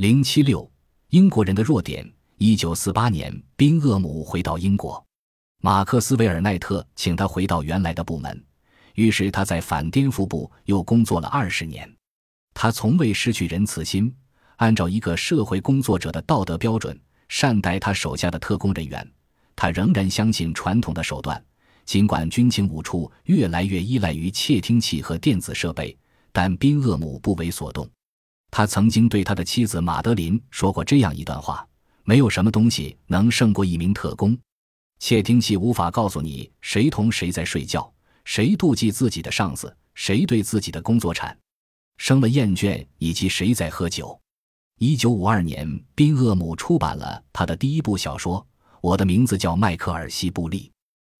零七六，英国人的弱点。一九四八年，宾厄姆回到英国，马克斯韦尔奈特请他回到原来的部门，于是他在反颠覆部又工作了二十年。他从未失去仁慈心，按照一个社会工作者的道德标准善待他手下的特工人员。他仍然相信传统的手段，尽管军情五处越来越依赖于窃听器和电子设备，但宾厄姆不为所动。他曾经对他的妻子马德琳说过这样一段话。没有什么东西能胜过一名特工。窃听器无法告诉你谁同谁在睡觉，谁妒忌自己的上司，谁对自己的工作产生了厌倦，以及谁在喝酒。一九五二年，宾厄姆出版了他的第一部小说《我的名字叫迈克尔·西布利》。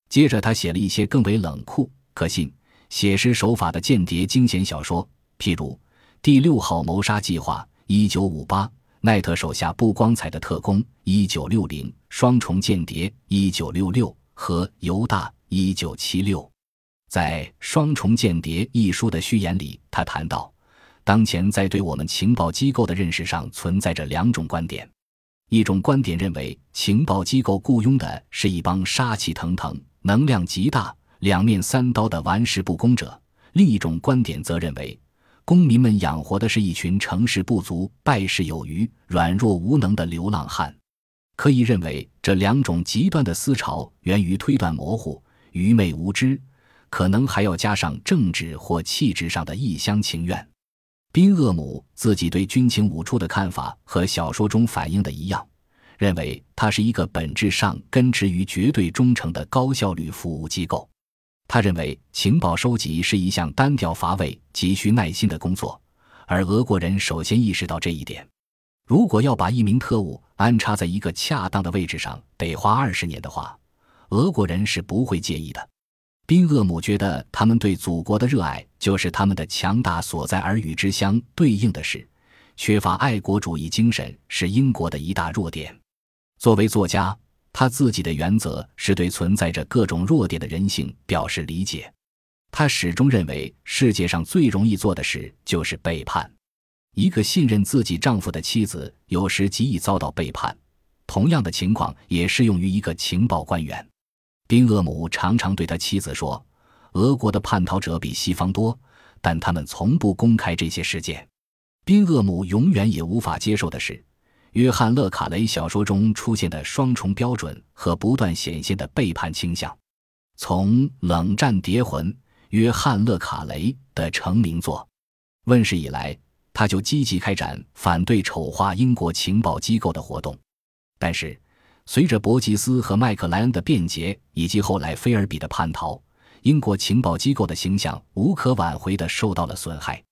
接着，他写了一些更为冷酷、可信、写实手法的间谍惊险小说，譬如《第六号谋杀计划》（一九五八）。奈特手下不光彩的特工，一九六零双重间谍，一九六六和犹大，一九七六。在《双重间谍》一书的序言里，他谈到，当前在对我们情报机构的认识上存在着两种观点：一种观点认为情报机构雇佣的是一帮杀气腾腾、能量极大、两面三刀的玩世不恭者；另一种观点则认为。公民们养活的是一群成事不足、败事有余、软弱无能的流浪汉。可以认为，这两种极端的思潮源于推断模糊、愚昧无知，可能还要加上政治或气质上的一厢情愿。宾厄姆自己对军情五处的看法和小说中反映的一样，认为它是一个本质上根植于绝对忠诚的高效率服务机构。他认为情报收集是一项单调乏味、急需耐心的工作，而俄国人首先意识到这一点。如果要把一名特务安插在一个恰当的位置上，得花二十年的话，俄国人是不会介意的。宾厄姆觉得他们对祖国的热爱就是他们的强大所在，而与之相对应的是，缺乏爱国主义精神是英国的一大弱点。作为作家。他自己的原则是对存在着各种弱点的人性表示理解。他始终认为世界上最容易做的事就是背叛。一个信任自己丈夫的妻子有时极易遭到背叛，同样的情况也适用于一个情报官员。宾厄姆常常对他妻子说：“俄国的叛逃者比西方多，但他们从不公开这些事件。”宾厄姆永远也无法接受的是。约翰·勒卡雷小说中出现的双重标准和不断显现的背叛倾向，从《冷战谍魂》约翰·勒卡雷的成名作问世以来，他就积极开展反对丑化英国情报机构的活动。但是，随着伯吉斯和麦克莱恩的辩解，以及后来菲尔比的叛逃，英国情报机构的形象无可挽回地受到了损害。